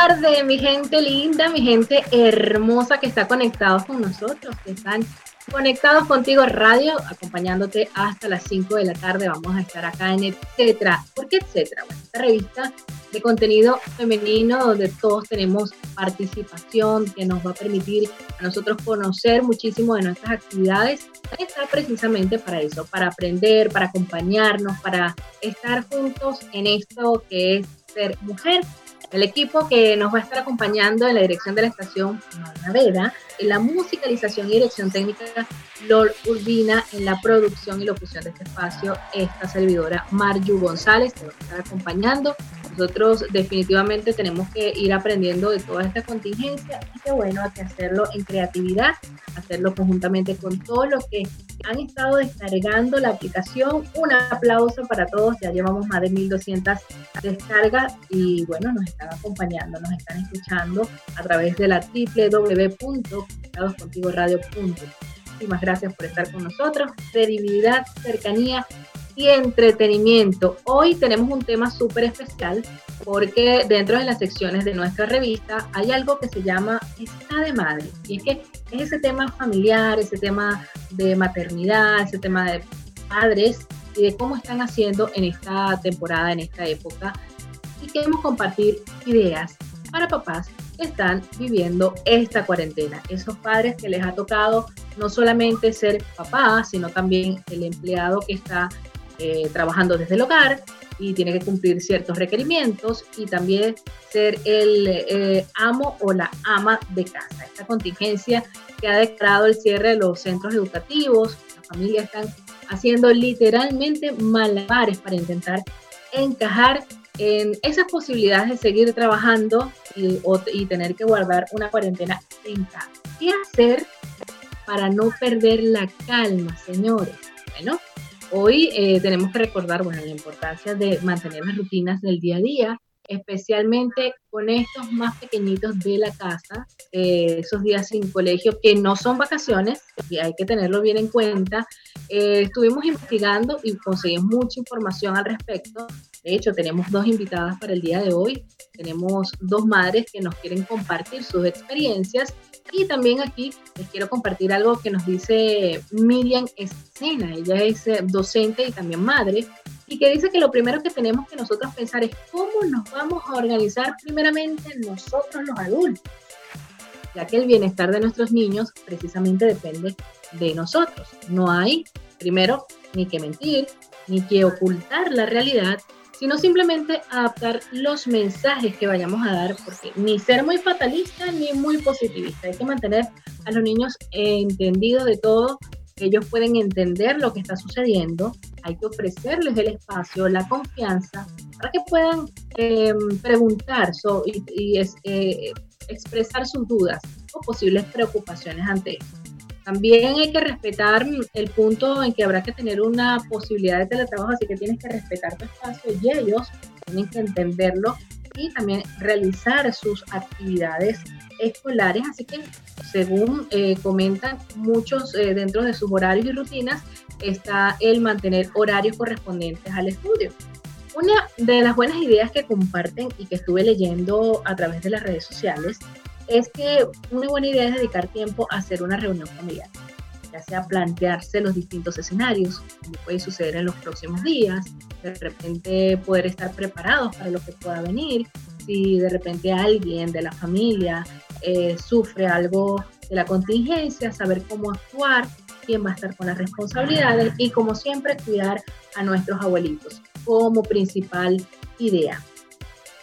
Tarde, mi gente linda, mi gente hermosa que está conectados con nosotros, que están conectados contigo radio, acompañándote hasta las 5 de la tarde. Vamos a estar acá en Etcétera. ¿Por qué Etcétera? Bueno, esta revista de contenido femenino donde todos tenemos participación, que nos va a permitir a nosotros conocer muchísimo de nuestras actividades. Está precisamente para eso, para aprender, para acompañarnos, para estar juntos en esto que es ser mujer el equipo que nos va a estar acompañando en la dirección de la estación en la musicalización y dirección técnica LOL Urbina, en la producción y locución de este espacio, esta servidora Marju González, que nos va a estar acompañando. Nosotros definitivamente tenemos que ir aprendiendo de toda esta contingencia y qué bueno, que hacerlo en creatividad, hacerlo conjuntamente con todos los que han estado descargando la aplicación. Un aplauso para todos, ya llevamos más de 1200 descargas y bueno, nos están acompañando, nos están escuchando a través de la www.conectadoscontigoradio.com. Muchísimas gracias por estar con nosotros. Credibilidad, cercanía y entretenimiento. Hoy tenemos un tema súper especial porque dentro de las secciones de nuestra revista hay algo que se llama Está de Madre. Y es que es ese tema familiar, ese tema de maternidad, ese tema de padres y de cómo están haciendo en esta temporada, en esta época. Y queremos compartir ideas para papás que están viviendo esta cuarentena. Esos padres que les ha tocado no solamente ser papá, sino también el empleado que está eh, trabajando desde el hogar y tiene que cumplir ciertos requerimientos y también ser el eh, amo o la ama de casa. Esta contingencia que ha declarado el cierre de los centros educativos, las familias están haciendo literalmente malabares para intentar encajar en esas posibilidades de seguir trabajando y, y tener que guardar una cuarentena en casa. ¿Qué hacer para no perder la calma, señores? Bueno, Hoy eh, tenemos que recordar bueno, la importancia de mantener las rutinas del día a día, especialmente con estos más pequeñitos de la casa, eh, esos días sin colegio que no son vacaciones, y hay que tenerlo bien en cuenta. Eh, estuvimos investigando y conseguimos mucha información al respecto. De hecho, tenemos dos invitadas para el día de hoy. Tenemos dos madres que nos quieren compartir sus experiencias y también aquí les quiero compartir algo que nos dice Miriam Escena. Ella es eh, docente y también madre y que dice que lo primero que tenemos que nosotros pensar es cómo nos vamos a organizar primeramente nosotros los adultos, ya que el bienestar de nuestros niños precisamente depende de nosotros. No hay, primero, ni que mentir, ni que ocultar la realidad, sino simplemente adaptar los mensajes que vayamos a dar, porque ni ser muy fatalista ni muy positivista, hay que mantener a los niños entendidos de todo, que ellos pueden entender lo que está sucediendo, hay que ofrecerles el espacio, la confianza, para que puedan em, preguntar y, eh, expresar sus dudas o posibles preocupaciones ante esto. También hay que respetar el punto en que habrá que tener una posibilidad de teletrabajo, así que tienes que respetar tu espacio y ellos tienen que entenderlo y también realizar sus actividades escolares. Así que, según eh, comentan muchos eh, dentro de sus horarios y rutinas, está el mantener horarios correspondientes al estudio. Una de las buenas ideas que comparten y que estuve leyendo a través de las redes sociales es que una buena idea es dedicar tiempo a hacer una reunión familiar, ya sea plantearse los distintos escenarios, como puede suceder en los próximos días, de repente poder estar preparados para lo que pueda venir, si de repente alguien de la familia eh, sufre algo de la contingencia, saber cómo actuar, quién va a estar con las responsabilidades y como siempre cuidar a nuestros abuelitos como principal idea.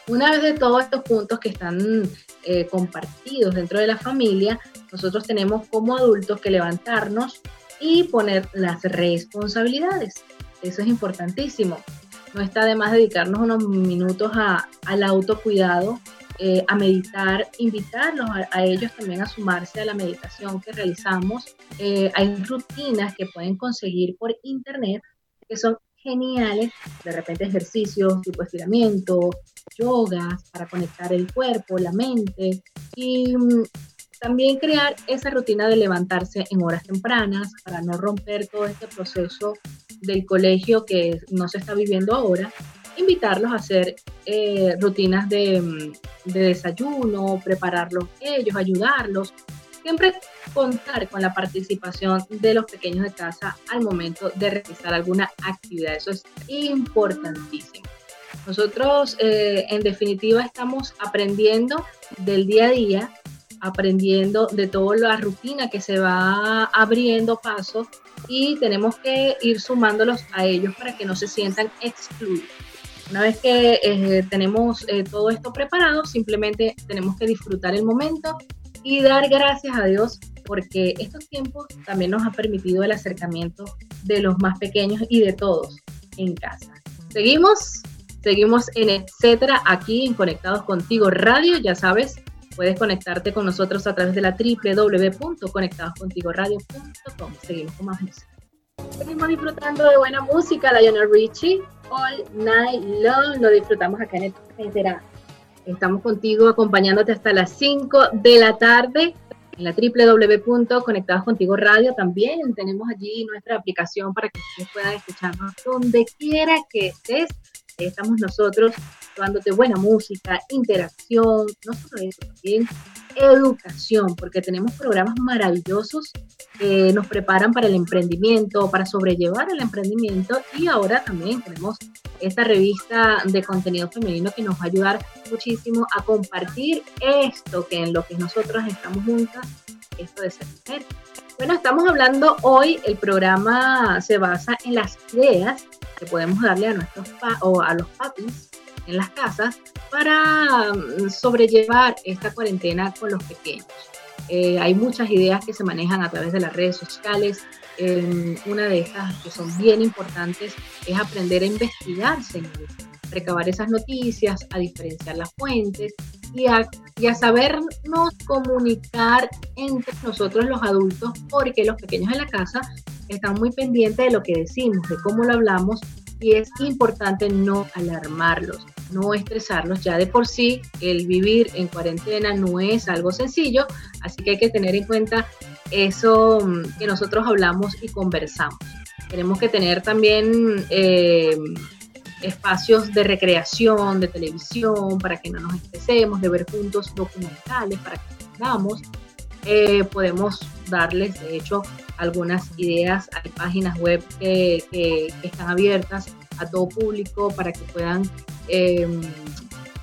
Una vez de todos estos puntos que están eh, compartidos dentro de la familia, nosotros tenemos como adultos que levantarnos y poner las responsabilidades. Eso es importantísimo. No está de más dedicarnos unos minutos a, al autocuidado, eh, a meditar, invitarlos a, ellos también a sumarse a la meditación que realizamos. Eh, hay rutinas que pueden conseguir por internet que son geniales, de repente ejercicios tipo estiramiento, yogas para conectar el cuerpo, la mente y mm, también crear esa rutina de levantarse en horas tempranas para no romper todo este proceso del colegio que no se está viviendo ahora. Invitarlos a hacer eh, rutinas de, mm, de desayuno, prepararlos ellos, ayudarlos. Siempre contar con la participación de los pequeños de casa al momento de realizar alguna actividad. Eso es importantísimo. Nosotros, eh, en definitiva, estamos aprendiendo del día a día aprendiendo de toda la rutina que se va abriendo paso y tenemos que ir sumándolos a ellos para que no se sientan excluidos. Una vez que eh, tenemos eh, todo esto preparado, simplemente tenemos que disfrutar el momento y dar gracias a Dios porque estos tiempos también nos ha permitido el acercamiento de los más pequeños y de todos en casa. Seguimos, seguimos en etcétera aquí en Conectados Contigo Radio, ya sabes, Puedes conectarte con nosotros a través de la www.conectadoscontigoradio.com. Seguimos con más música. Seguimos disfrutando de buena música, Lionel Richie, All Night Long. Lo disfrutamos acá en Etcétera. Estamos contigo acompañándote hasta las 5 de la tarde en la www.conectadoscontigoradio también tenemos allí nuestra aplicación para que ustedes puedan escucharnos donde quiera que estés. Estamos nosotros dándote buena música, interacción, no solo eso, también educación, porque tenemos programas maravillosos que nos preparan para el emprendimiento, para sobrellevar el emprendimiento y ahora también tenemos esta revista de contenido femenino que nos va a ayudar muchísimo a compartir esto que en lo que nosotros estamos juntas, esto de ser mujer. Bueno, estamos hablando hoy, el programa se basa en las ideas que podemos darle a nuestros o a los papis en las casas para mm, sobrellevar esta cuarentena con los pequeños. Eh, hay muchas ideas que se manejan a través de las redes sociales. una de estas que son bien importantes es aprender a investigarse, recabar esas noticias, a diferenciar las fuentes y a, y sabernos comunicar entre nosotros los adultos, porque los pequeños en la casa están muy pendientes de lo que decimos, de cómo lo hablamos y es importante no alarmarlos, no estresarlos. Ya de por sí el vivir en cuarentena no es algo sencillo, así que hay que tener en cuenta eso mm, que nosotros hablamos y conversamos. Tenemos que tener también eh, espacios de recreación, de televisión, para que no nos estresemos, de ver juntos documentales, para que aprendamos. Eh, podemos darles, de hecho, algunas ideas. Hay páginas web que, están abiertas a todo público para que puedan em,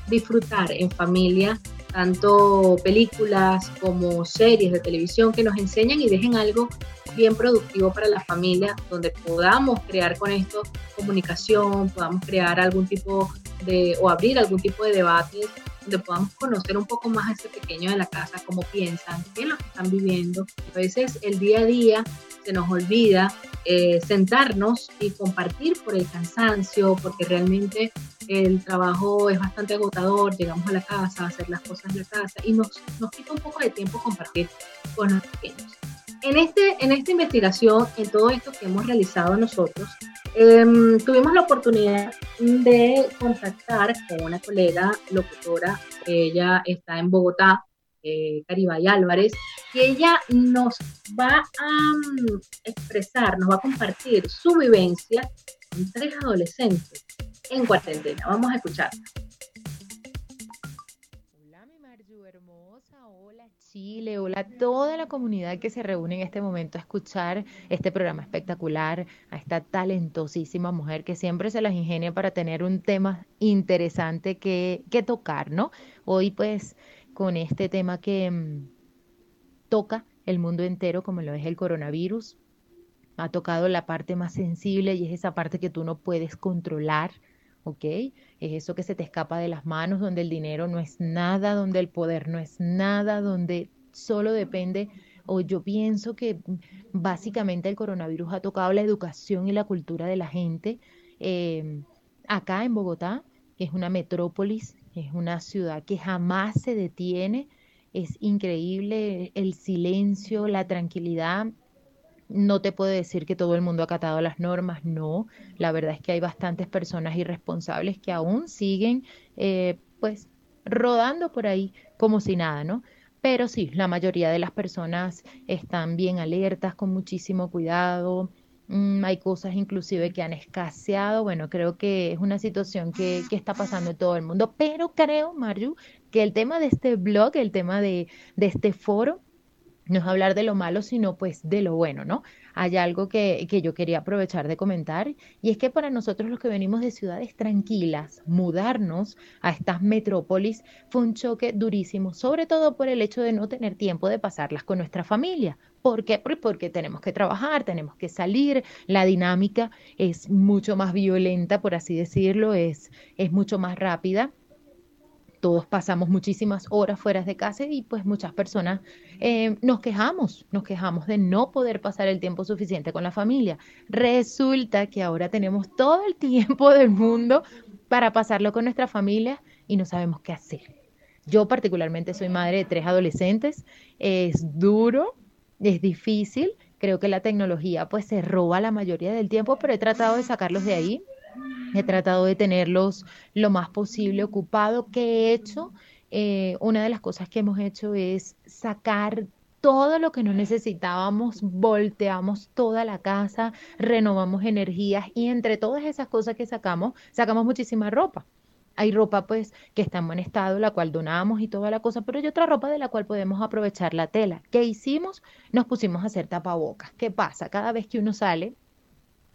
disfrutar en familia tanto películas como series de televisión que nos enseñan y dejen algo bien productivo para la familia, donde podamos crear con esto comunicación, podamos crear algún tipo de, o abrir algún tipo de debates donde podamos conocer un poco más a ese pequeño de la casa, cómo piensan, qué es lo que están viviendo. A veces el día a día se nos olvida eh, sentarnos y compartir por el cansancio, porque realmente el trabajo es bastante agotador, llegamos a la casa a hacer las cosas en la casa y nos, nos quita un poco de tiempo compartir con los pequeños. En, este, en esta investigación, en todo esto que hemos realizado nosotros, Em, tuvimos la oportunidad de contactar con una colega locutora, ella está en Bogotá, eh, Caribay Álvarez, y ella nos va a mm, expresar, nos va a compartir su vivencia con tres adolescentes en cuarentena. Vamos a escucharla. Chile, hola toda la comunidad que se reúne en este momento a escuchar este programa espectacular, a esta talentosísima mujer que siempre se las ingenia para tener un tema interesante que, que tocar, ¿no? Hoy pues con este tema que mm, toca el mundo entero como lo es el coronavirus, ha tocado la parte más sensible y es esa parte que tú no puedes controlar, ¿ok? Es eso que se te escapa de las manos, donde el dinero no es nada, donde el poder no es nada, donde solo depende o yo pienso que básicamente el coronavirus ha tocado la educación y la cultura de la gente. Em, acá en Bogotá, que es una metrópolis, es una ciudad que jamás se detiene, es increíble el silencio, la tranquilidad. No te puedo decir que todo el mundo ha acatado las normas, no. La verdad es que hay bastantes personas irresponsables que aún siguen, eh, pues, rodando por ahí como si nada, ¿no? Pero sí, la mayoría de las personas están bien alertas, con muchísimo cuidado. Mm, hay cosas inclusive que han escaseado. Bueno, creo que es una situación que, que, está pasando en todo el mundo. Pero creo, Marju, que el tema de este blog, el tema de, de este foro, no es hablar de lo malo, sino pues de lo bueno, ¿no? Hay algo que, que, yo quería aprovechar de comentar y es que para nosotros los que venimos de ciudades tranquilas, mudarnos a estas metrópolis fue un choque durísimo, sobre todo por el hecho de no tener tiempo de pasarlas con nuestra familia. ¿Por qué? Porque tenemos que trabajar, tenemos que salir, la dinámica es mucho más violenta, por así decirlo, es, es mucho más rápida todos pasamos muchísimas horas fuera de casa y pues muchas personas eh, nos quejamos, nos quejamos de no poder pasar el tiempo suficiente con la familia. Resulta que ahora tenemos todo el tiempo del mundo para pasarlo con nuestra familia y no sabemos qué hacer. Yo particularmente soy madre de tres adolescentes, es duro, es difícil, creo que la tecnología pues se roba la mayoría del tiempo, pero he tratado de sacarlos de ahí He tratado de tenerlos lo más posible ocupado. ¿Qué he hecho? Eh, una de las cosas que hemos hecho es sacar todo lo que no necesitábamos, volteamos toda la casa, renovamos energías y entre todas esas cosas que sacamos, sacamos muchísima ropa. Hay ropa pues que está en buen estado, la cual donamos y toda la cosa, pero hay otra ropa de la cual podemos aprovechar la tela. ¿Qué hicimos? Nos pusimos a hacer tapabocas. ¿Qué pasa? Cada vez que uno sale,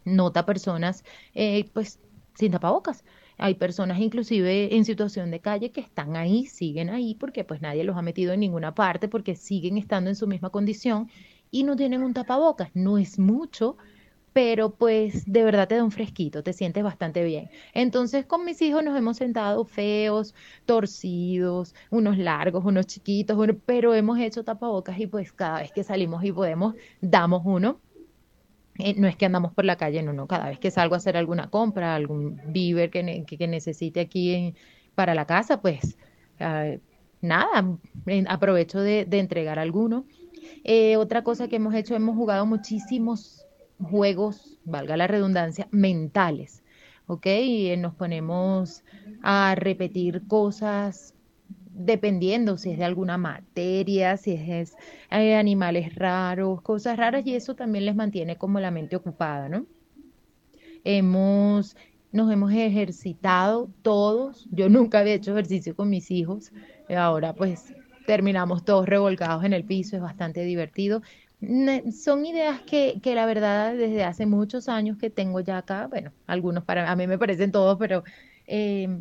nota personas eh, pues sin tapabocas. Hay personas inclusive en situación de calle que están ahí, siguen ahí porque pues nadie los ha metido en ninguna parte porque siguen estando en su misma condición y no tienen un tapabocas. No es mucho, pero pues de verdad te da un fresquito, te sientes bastante bien. Entonces con mis hijos nos hemos sentado feos, torcidos, unos largos, unos chiquitos, pero hemos hecho tapabocas y pues cada vez que salimos y podemos, damos uno eh, no es que andamos por la calle, no, no, cada vez que salgo a hacer alguna compra, algún víver que, necesite aquí para la casa, pues ah, nada, aprovecho de, entregar alguno. Eh, otra cosa que hemos hecho, hemos jugado muchísimos juegos, valga la redundancia, mentales, ¿ok? Y nos ponemos a repetir cosas dependiendo si es de alguna materia, si es, eh, animales raros, cosas raras, y eso también les mantiene como la mente ocupada, ¿no? Hemos, nos hemos ejercitado todos, yo nunca había hecho ejercicio con mis hijos, ahora pues terminamos todos revolcados en el piso, es bastante divertido. Son ideas que, que la verdad desde hace muchos años que tengo ya acá, bueno, algunos para a mí me parecen todos, pero eh,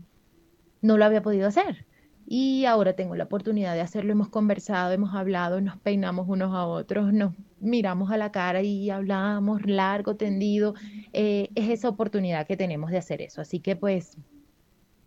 no lo había podido hacer y ahora tengo la oportunidad de hacerlo. Hemos conversado, hemos hablado, nos peinamos unos a otros, nos miramos a la cara y hablamos largo, tendido. Eh, es esa oportunidad que tenemos de hacer eso. Así que pues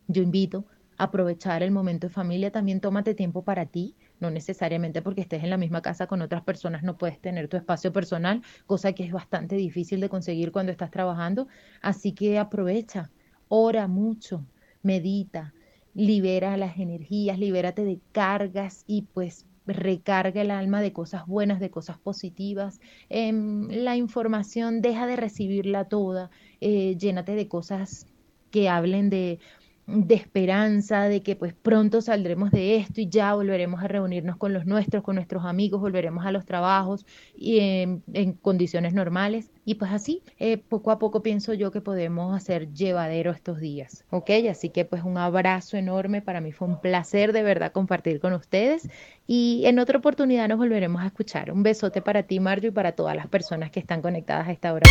yo invito a aprovechar el momento de familia. También tómate tiempo para ti. No necesariamente porque estés en la misma casa con otras personas no puedes tener tu espacio personal, cosa que es bastante difícil de conseguir cuando estás trabajando. Así que aprovecha, ora mucho, medita, libera las energías, libérate de cargas y pues recarga el alma de cosas buenas, de cosas positivas. Em, la información deja de recibirla toda, eh, llénate de cosas que hablen de de esperanza, de que pues pronto saldremos de esto y ya volveremos a reunirnos con los nuestros, con nuestros amigos, volveremos a los trabajos y en, condiciones normales. Y pues así, eh, poco a poco pienso yo que podemos hacer llevadero estos días, ¿ok? Así que pues un abrazo enorme, para mí fue un placer de verdad compartir con ustedes y en otra oportunidad nos volveremos a escuchar. Un besote para ti, Mario, y para todas las personas que están conectadas a esta hora.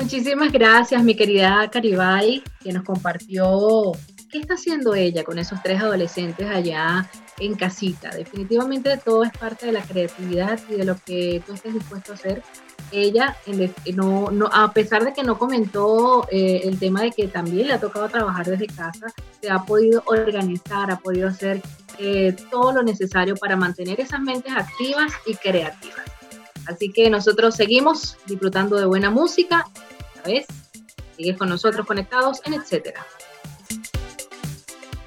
Muchísimas gracias, mi querida Caribay, que nos compartió qué está haciendo ella con esos tres adolescentes allá en casita. Definitivamente todo es parte de la creatividad y de lo que tú estés dispuesto a hacer. Ella, a pesar de que no comentó eh, el tema de que también le ha tocado trabajar desde casa, se ha podido organizar, ha podido hacer eh, todo lo necesario para mantener esas mentes activas y creativas. Así que nosotros seguimos disfrutando de buena música. ¿Sabes? Sigues con nosotros conectados en etcétera.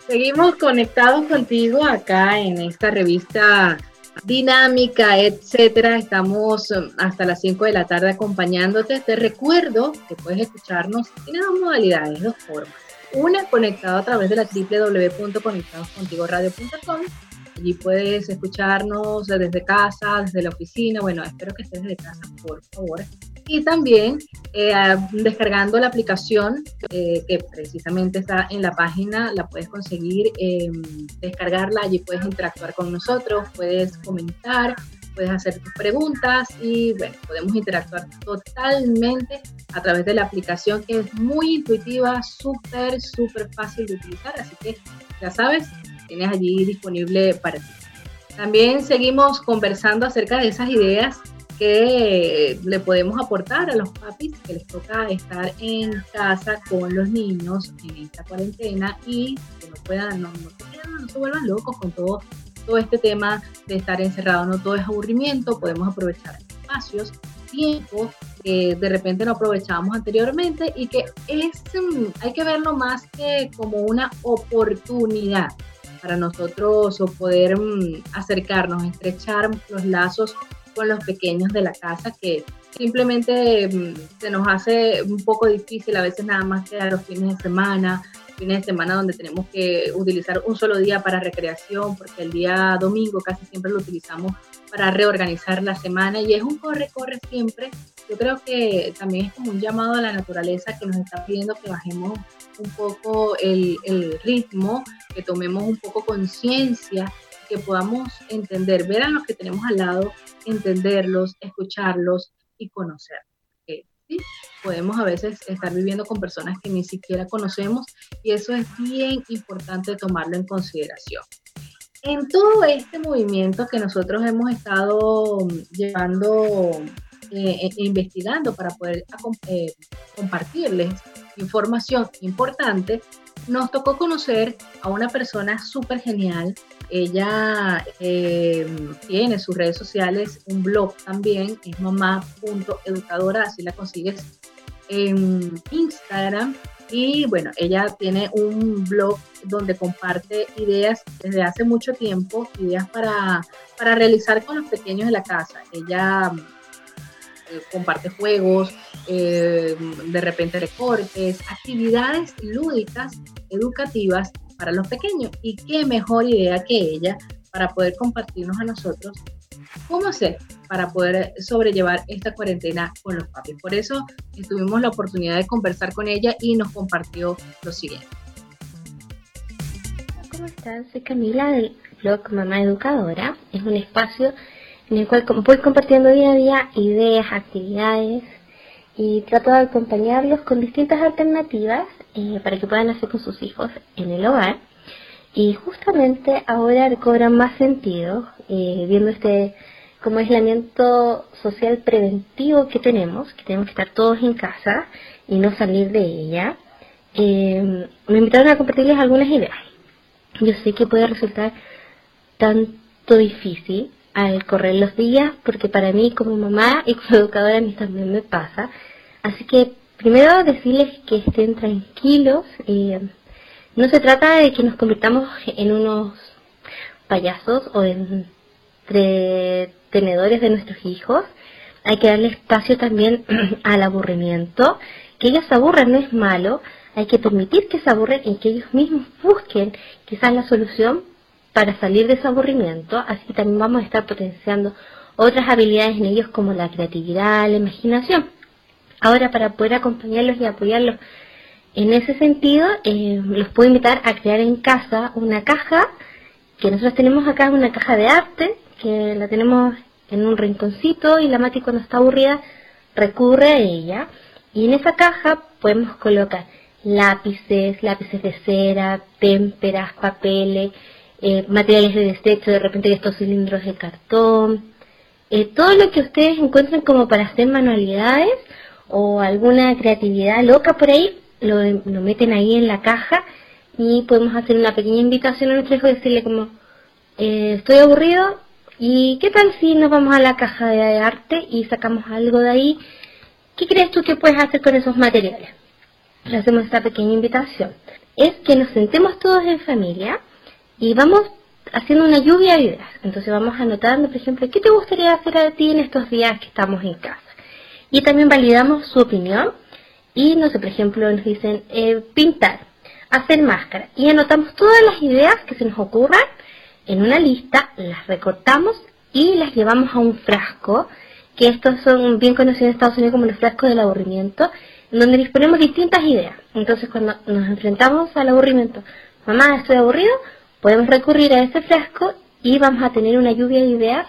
Seguimos conectados contigo acá en esta revista dinámica, etcétera. Estamos um, hasta las 5 de la tarde acompañándote. Te recuerdo que puedes escucharnos. Tiene dos modalidades, dos formas. Una, conectado a través de la www.conectadoscontigoradio.com. Allí puedes escucharnos desde casa, desde la oficina. Bueno, espero que estés desde casa, por favor y también eh, descargando la aplicación eh, que precisamente está en la página, la puedes conseguir, em, descargarla, allí puedes interactuar con nosotros, puedes comentar, puedes hacer tus preguntas y bueno, podemos interactuar totalmente a través de la aplicación que es muy intuitiva, súper, súper fácil de utilizar, así que ya sabes, tienes allí disponible para ti. También seguimos conversando acerca de esas ideas que le podemos aportar a los papis que les toca estar en casa con los niños en esta cuarentena y que no puedan, no, se, vuelvan locos con todo, todo este tema de estar encerrado, no todo es aburrimiento, podemos aprovechar espacios, tiempo que de repente no aprovechábamos anteriormente y que es, mm, hay que verlo más que como una oportunidad para nosotros o poder mm, acercarnos, estrechar los lazos con los pequeños de la casa que simplemente mm, se nos hace un poco difícil a veces nada más quedar los fines de semana, fines de semana donde tenemos que utilizar un solo día para recreación, porque el día domingo casi siempre lo utilizamos para reorganizar la semana y es un corre-corre siempre. Yo creo que también es como un llamado a la naturaleza que nos está pidiendo que bajemos un poco el, el ritmo, que tomemos un poco conciencia que podamos entender, ver a los que tenemos al lado, entenderlos, escucharlos y conocerlos. ¿sí? Podemos a veces estar viviendo con personas que ni siquiera conocemos y eso es bien importante tomarlo en consideración. En todo este movimiento que nosotros hemos estado llevando eh, e investigando para poder eh, compartirles información importante, nos tocó conocer a una persona súper genial. Ella eh, tiene sus redes sociales, un blog también, es mamá.educadora, así la consigues en Instagram. Y bueno, ella tiene un blog donde comparte ideas desde hace mucho tiempo, ideas para, para realizar con los pequeños de la casa. Ella comparte juegos, eh, de repente recortes, actividades lúdicas, educativas para los pequeños. Y qué mejor idea que ella para poder compartirnos a nosotros cómo hacer para poder sobrellevar esta cuarentena con los papis. Por eso tuvimos la oportunidad de conversar con ella y nos compartió lo siguiente. ¿Cómo estás? Soy Camila del blog Mamá Educadora. Es un espacio en el cual voy compartiendo día a día ideas, actividades y trato de acompañarlos con distintas alternativas eh, para que puedan hacer con sus hijos en el hogar. Y justamente ahora cobran más sentido eh, viendo este como aislamiento social preventivo que tenemos, que tenemos que estar todos en casa y no salir de ella. Eh, me invitaron a compartirles algunas ideas. Yo sé que puede resultar tanto difícil, al correr los días, porque para mí como mamá y como educadora a mí también me pasa. Así que primero decirles que estén tranquilos. Eh, no se trata de que nos convirtamos en unos payasos o en entretenedores de nuestros hijos. Hay que darle espacio también al aburrimiento. Que ellos se aburran no es malo. Hay que permitir que se aburren y que ellos mismos busquen quizás la solución para salir de ese aburrimiento, así también vamos a estar potenciando otras habilidades en ellos como la creatividad, la imaginación. Ahora, para poder acompañarlos y apoyarlos en ese sentido, eh, los puedo invitar a crear en casa una caja que nosotros tenemos acá, una caja de arte, que la tenemos en un rinconcito y la Mati cuando está aburrida recurre a ella. Y en esa caja podemos colocar lápices, lápices de cera, témperas, papeles, eh, materiales de desecho, de repente estos cilindros de cartón, eh, todo lo que ustedes encuentren como para hacer manualidades o alguna creatividad loca por ahí, lo, lo meten ahí en la caja y podemos hacer una pequeña invitación a nuestro hijo y decirle como, eh, estoy aburrido y qué tal si nos vamos a la caja de arte y sacamos algo de ahí, ¿qué crees tú que puedes hacer con esos materiales? Le hacemos esta pequeña invitación. Es que nos sentemos todos en familia y vamos haciendo una lluvia de ideas. Entonces vamos anotando, por ejemplo, ¿qué te gustaría hacer a ti en estos días que estamos en casa? Y también validamos su opinión y, no sé, por ejemplo, nos dicen eh, pintar, hacer máscara. Y anotamos todas las ideas que se nos ocurran en una lista, las recortamos y las llevamos a un frasco, que estos son bien conocidos en Estados Unidos como los frascos del aburrimiento, donde disponemos distintas ideas. Entonces cuando nos enfrentamos al aburrimiento, mamá, estoy aburrido, podemos recurrir a ese frasco y vamos a tener una lluvia de ideas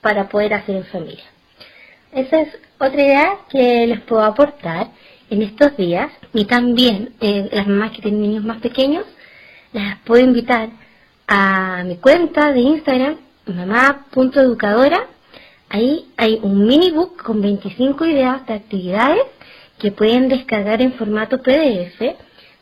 para poder hacer en familia. Esa es otra idea que les puedo aportar en estos días y también eh, las mamás que tienen niños más pequeños las puedo invitar a mi cuenta de Instagram mamá.educadora ahí hay un mini book con 25 ideas de actividades que pueden descargar en formato PDF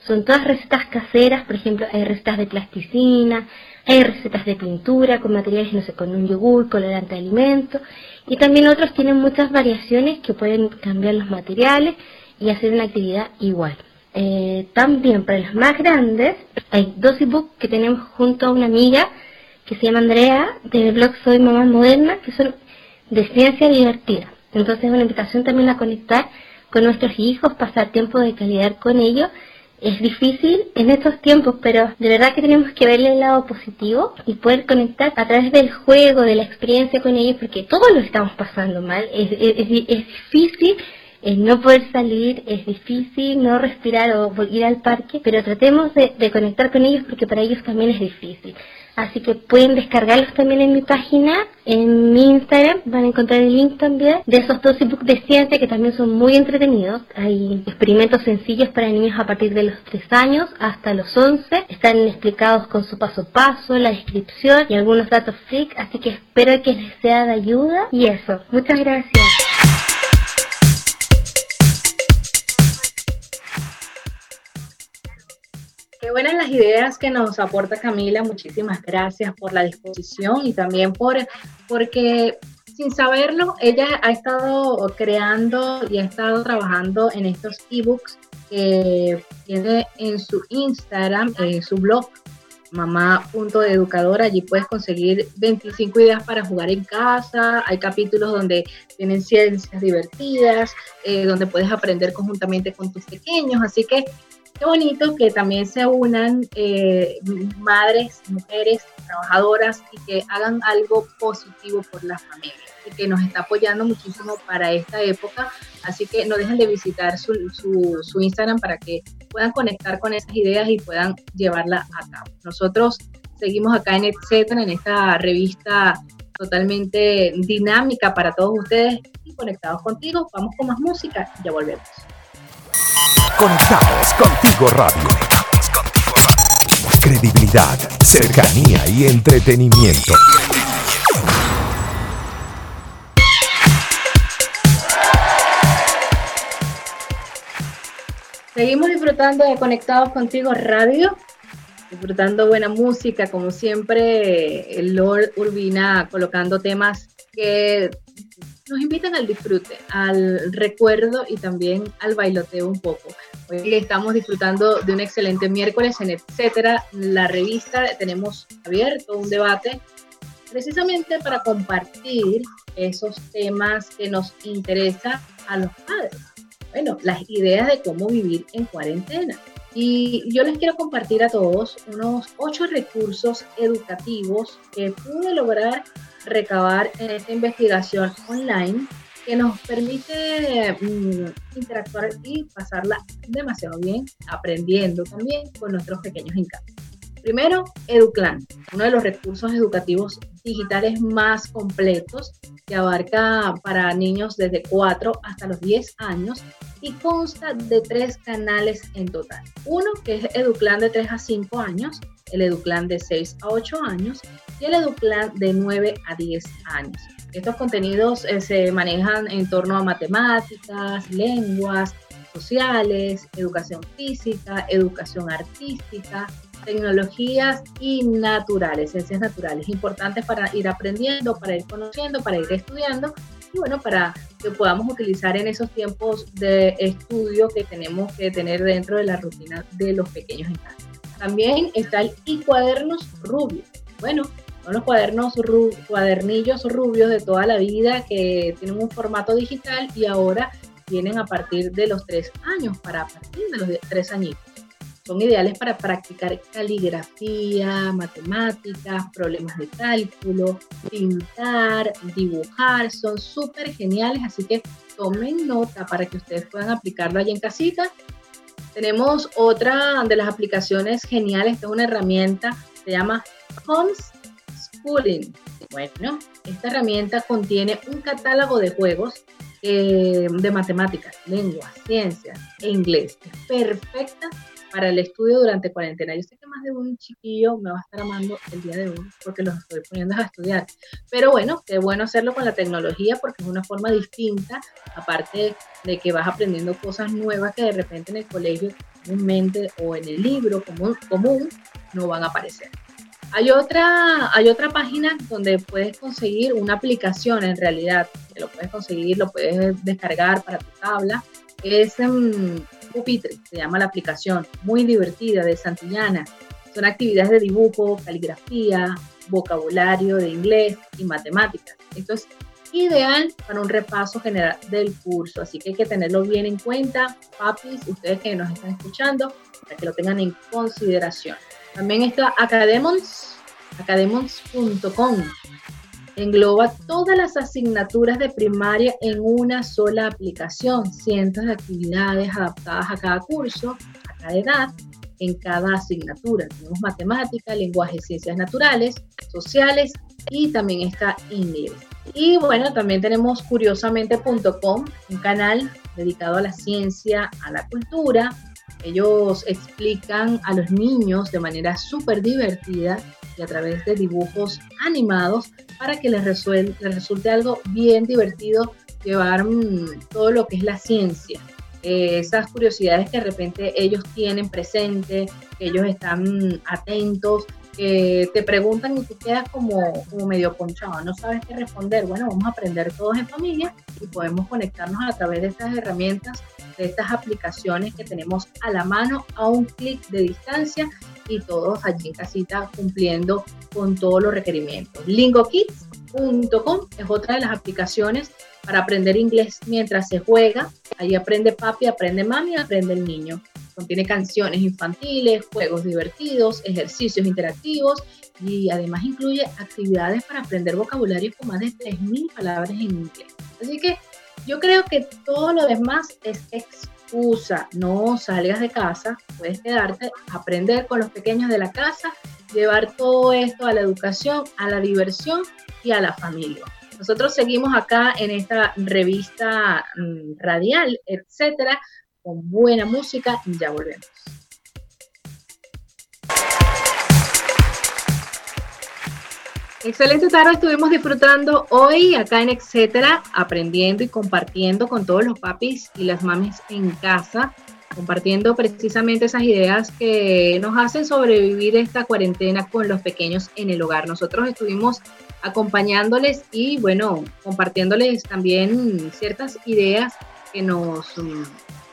son todas recetas caseras, por ejemplo, hay recetas de plasticina, hay recetas de pintura con materiales, no sé, con un yogur, colorante de alimento, y también otros tienen muchas variaciones que pueden cambiar los materiales y hacer una actividad igual. Eh, también para los más grandes hay dos ebooks que tenemos junto a una amiga que se llama Andrea del blog Soy Mamá Moderna que son de ciencia divertida. Entonces es una invitación también a conectar con nuestros hijos, pasar tiempo de calidad con ellos es difícil en estos tiempos, pero de verdad que tenemos que verle el lado positivo y poder conectar a través del juego, de la experiencia con ellos, porque todos lo estamos pasando mal. Es, difícil no poder salir, es difícil no respirar o ir al parque, pero tratemos de conectar con ellos porque para ellos también es difícil. Así que pueden descargarlos también en mi página, en mi Instagram, van a encontrar el link también de esos dos ebooks de ciencia que también son muy entretenidos. Hay experimentos sencillos para niños a partir de los 3 años hasta los 11. Están explicados con su paso a paso, la descripción y algunos datos freak, así que espero que les sea de ayuda. Y eso, muchas gracias. Qué buenas las ideas que nos aporta Camila. Muchísimas gracias por la disposición y también por porque sin saberlo, ella ha estado creando y ha estado trabajando en estos ebooks que tiene en su Instagram, en su blog, mamá.educadora. Allí puedes conseguir 25 ideas para jugar en casa. Hay capítulos donde tienen ciencias divertidas, eh, donde puedes aprender conjuntamente con tus pequeños. Así que qué bonito que también se unan eh, madres, mujeres, trabajadoras y que hagan algo positivo por la familia y que nos está apoyando muchísimo para esta época. Así que no dejen de visitar su, Instagram para que puedan conectar con esas ideas y puedan llevarla a cabo. Nosotros seguimos acá en Etcétera, en esta revista totalmente dinámica para todos ustedes y conectados contigo. Vamos con más música y ya volvemos. Conectados contigo radio. Credibilidad, cercanía y entretenimiento. Seguimos disfrutando de Conectados Contigo Radio, disfrutando buena música, como siempre, el Lord Urbina colocando temas que nos invitan al disfrute, al recuerdo y también al bailoteo un poco. Hoy estamos disfrutando de un excelente miércoles en Etcétera, la revista. Tenemos abierto un debate precisamente para compartir esos temas que nos interesan a los padres. Bueno, las ideas de cómo vivir en cuarentena. Y yo les quiero compartir a todos unos ocho recursos educativos que pude lograr recabar en esta investigación online que nos permite mm, interactuar y pasarla demasiado bien, aprendiendo también con nuestros pequeños en Primero, EduClan, uno de los recursos educativos digitales más completos que abarca para niños desde 4 hasta los 10 años y consta de tres canales en total. Uno que es EduClan de 3 a 5 años, el Educlan de 6 a 8 años y el Educlan de 9 a 10 años. Estos contenidos eh, se manejan en torno a matemáticas, lenguas, sociales, educación física, educación artística, tecnologías y naturales, ciencias naturales, importantes para ir aprendiendo, para ir conociendo, para ir estudiando y bueno, para que podamos utilizar en esos tiempos de estudio que tenemos que tener dentro de la rutina de los pequeños en casa. También está el y cuadernos rubios. Bueno, son los cuadernos cuadernillos rubios de toda la vida que tienen un formato digital y ahora vienen a partir de los tres años, para partir de los tres añitos. Son ideales para practicar caligrafía, matemáticas, problemas de cálculo, pintar, dibujar. Son súper geniales, así que tomen nota para que ustedes puedan aplicarlo allí en casita. Tenemos otra de las aplicaciones geniales, que es una herramienta, se llama Homeschooling. Bueno, esta herramienta contiene un catálogo de juegos eh, de matemáticas, lengua, ciencias e inglés. Es perfecta para el estudio durante cuarentena. Yo sé que más de un chiquillo me va a estar amando el día de hoy porque los estoy poniendo a estudiar. Pero bueno, qué bueno hacerlo con la tecnología porque es una forma distinta, aparte de que vas aprendiendo cosas nuevas que de repente en el colegio comúnmente o en el libro común, común no van a aparecer. Hay otra, hay otra página donde puedes conseguir una aplicación en realidad, que lo puedes conseguir, lo puedes descargar para tu tabla. Es en Pupitre, se llama la aplicación, muy divertida, de Santillana. Son actividades de dibujo, caligrafía, vocabulario de inglés y matemáticas. Esto es ideal para un repaso general del curso, así que hay que tenerlo bien en cuenta, papis, ustedes que nos están escuchando, para que lo tengan en consideración. También está Academons, academons.com, Engloba todas las asignaturas de primaria en una sola aplicación, cientos de actividades adaptadas a cada curso, a cada edad, en cada asignatura. Tenemos matemática, lenguaje, ciencias naturales, sociales y también está inglés. Y bueno, también tenemos curiosamente.com, un canal dedicado a la ciencia, a la cultura. Ellos explican a los niños de manera súper divertida y a través de dibujos animados para que les, resulte algo bien divertido llevar mm, todo lo que es la ciencia. Eh, esas curiosidades que de repente ellos tienen presente, que ellos están atentos, que te preguntan y tú quedas como, como medio ponchado, no sabes qué responder. Bueno, vamos a aprender todos en familia y podemos conectarnos a través de estas herramientas, de estas aplicaciones que tenemos a la mano a un clic de distancia y todos allí en casita cumpliendo con todos los requerimientos. LingoKids.com es otra de las aplicaciones para aprender inglés mientras se juega. Ahí aprende papi, aprende mami, aprende el niño. Contiene canciones infantiles, juegos divertidos, ejercicios interactivos y además incluye actividades para aprender vocabulario con más de 3.000 palabras en inglés. Así que yo creo que todo lo demás es excusa. No salgas de casa, puedes quedarte, aprender con los pequeños de la casa, llevar todo esto a la educación, a la diversión y a la familia. Nosotros seguimos acá en esta revista mm, radial, etcétera, con buena música y ya volvemos. Excelente tarde, estuvimos disfrutando hoy acá en Etcétera, aprendiendo y compartiendo con todos los papis y las mamis en casa, compartiendo precisamente esas ideas que nos hacen sobrevivir esta cuarentena con los pequeños en el hogar. Nosotros estuvimos acompañándoles y bueno, compartiéndoles también ciertas ideas que nos,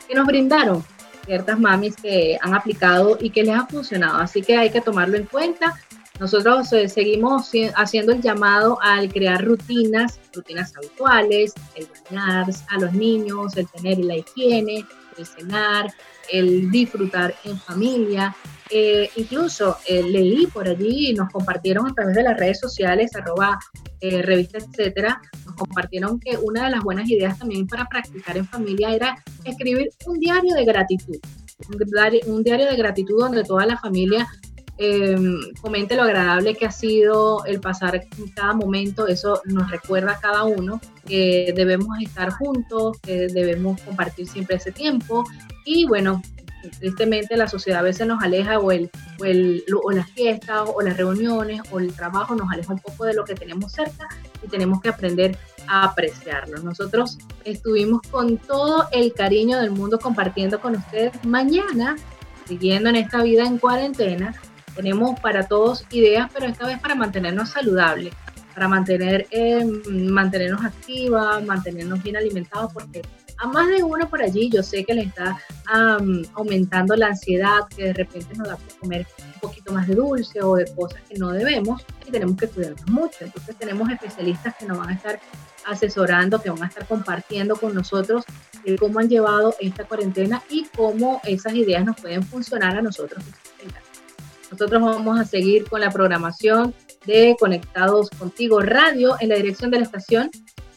que nos brindaron ciertas mamis que han aplicado y que les ha funcionado. Así que hay que tomarlo en cuenta nosotros eh, seguimos haciendo el llamado al crear rutinas, rutinas habituales, el bañar a los niños, el tener la higiene, el cenar, el disfrutar en familia. Eh, incluso eh, leí por allí nos compartieron a través de las redes sociales, arroba revista, etcétera, nos compartieron que una de las buenas ideas también para practicar en familia era escribir un diario de gratitud. un diario de gratitud donde toda la familia Em, comente lo agradable que ha sido el pasar cada momento, eso nos recuerda a cada uno que debemos estar juntos, que debemos compartir siempre ese tiempo y bueno, tristemente la sociedad a veces nos aleja o, el, o, el, o las fiestas o las reuniones o el trabajo nos aleja un poco de lo que tenemos cerca y tenemos que aprender a apreciarlo. Nosotros estuvimos con todo el cariño del mundo compartiendo con ustedes. Mañana, siguiendo en esta vida en cuarentena, tenemos para todos ideas, pero esta vez para mantenernos saludables, para mantener, eh, mantenernos activas, mantenernos bien alimentados, porque a más de uno por allí yo sé que le está aumentando la ansiedad, que de repente nos da por comer un poquito más de dulce o de cosas que no debemos y tenemos que cuidarnos mucho. Entonces tenemos especialistas que nos van a estar asesorando, que van a estar compartiendo con nosotros cómo han llevado esta cuarentena y cómo esas ideas nos pueden funcionar a nosotros. Nosotros vamos a seguir con la programación de Conectados Contigo Radio en la dirección de la estación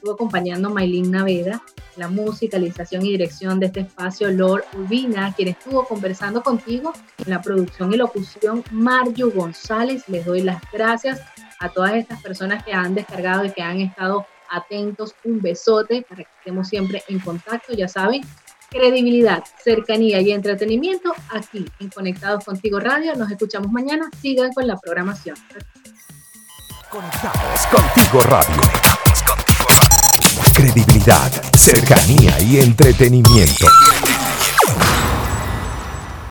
estuvo acompañando Maylin Naveda, la musicalización y dirección de este espacio, Lord Urbina, quien estuvo conversando contigo en la producción y locución, Mario González. Les doy las gracias a todas estas personas que han descargado y que han estado atentos. Un besote para que estemos siempre en contacto. Ya saben, credibilidad, cercanía y entretenimiento aquí en Conectados Contigo Radio. Nos escuchamos mañana. Sigan con la programación. Conectados Contigo Radio credibilidad, cercanía y entretenimiento.